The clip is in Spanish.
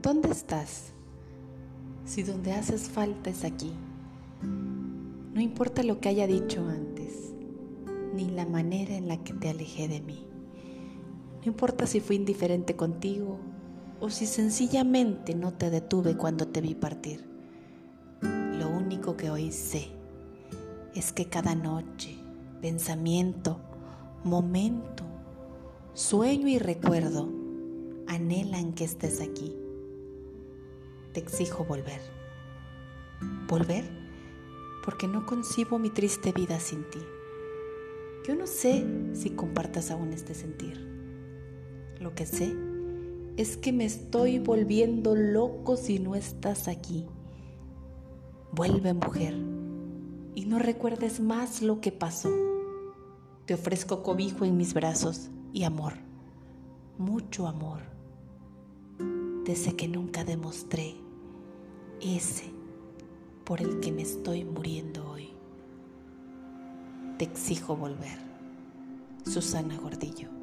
¿Dónde estás? Si donde haces falta es aquí. No importa lo que haya dicho antes, ni la manera en la que te alejé de mí. No importa si fui indiferente contigo o si sencillamente no te detuve cuando te vi partir. Lo único que hoy sé es que cada noche, pensamiento, momento, sueño y recuerdo anhelan que estés aquí. Exijo volver. ¿Volver? Porque no concibo mi triste vida sin ti. Yo no sé si compartas aún este sentir. Lo que sé es que me estoy volviendo loco si no estás aquí. Vuelve mujer y no recuerdes más lo que pasó. Te ofrezco cobijo en mis brazos y amor, mucho amor, desde que nunca demostré ese por el que me estoy muriendo hoy. Te exijo volver. Susana Gordillo.